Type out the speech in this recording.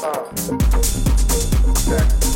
Uh, okay.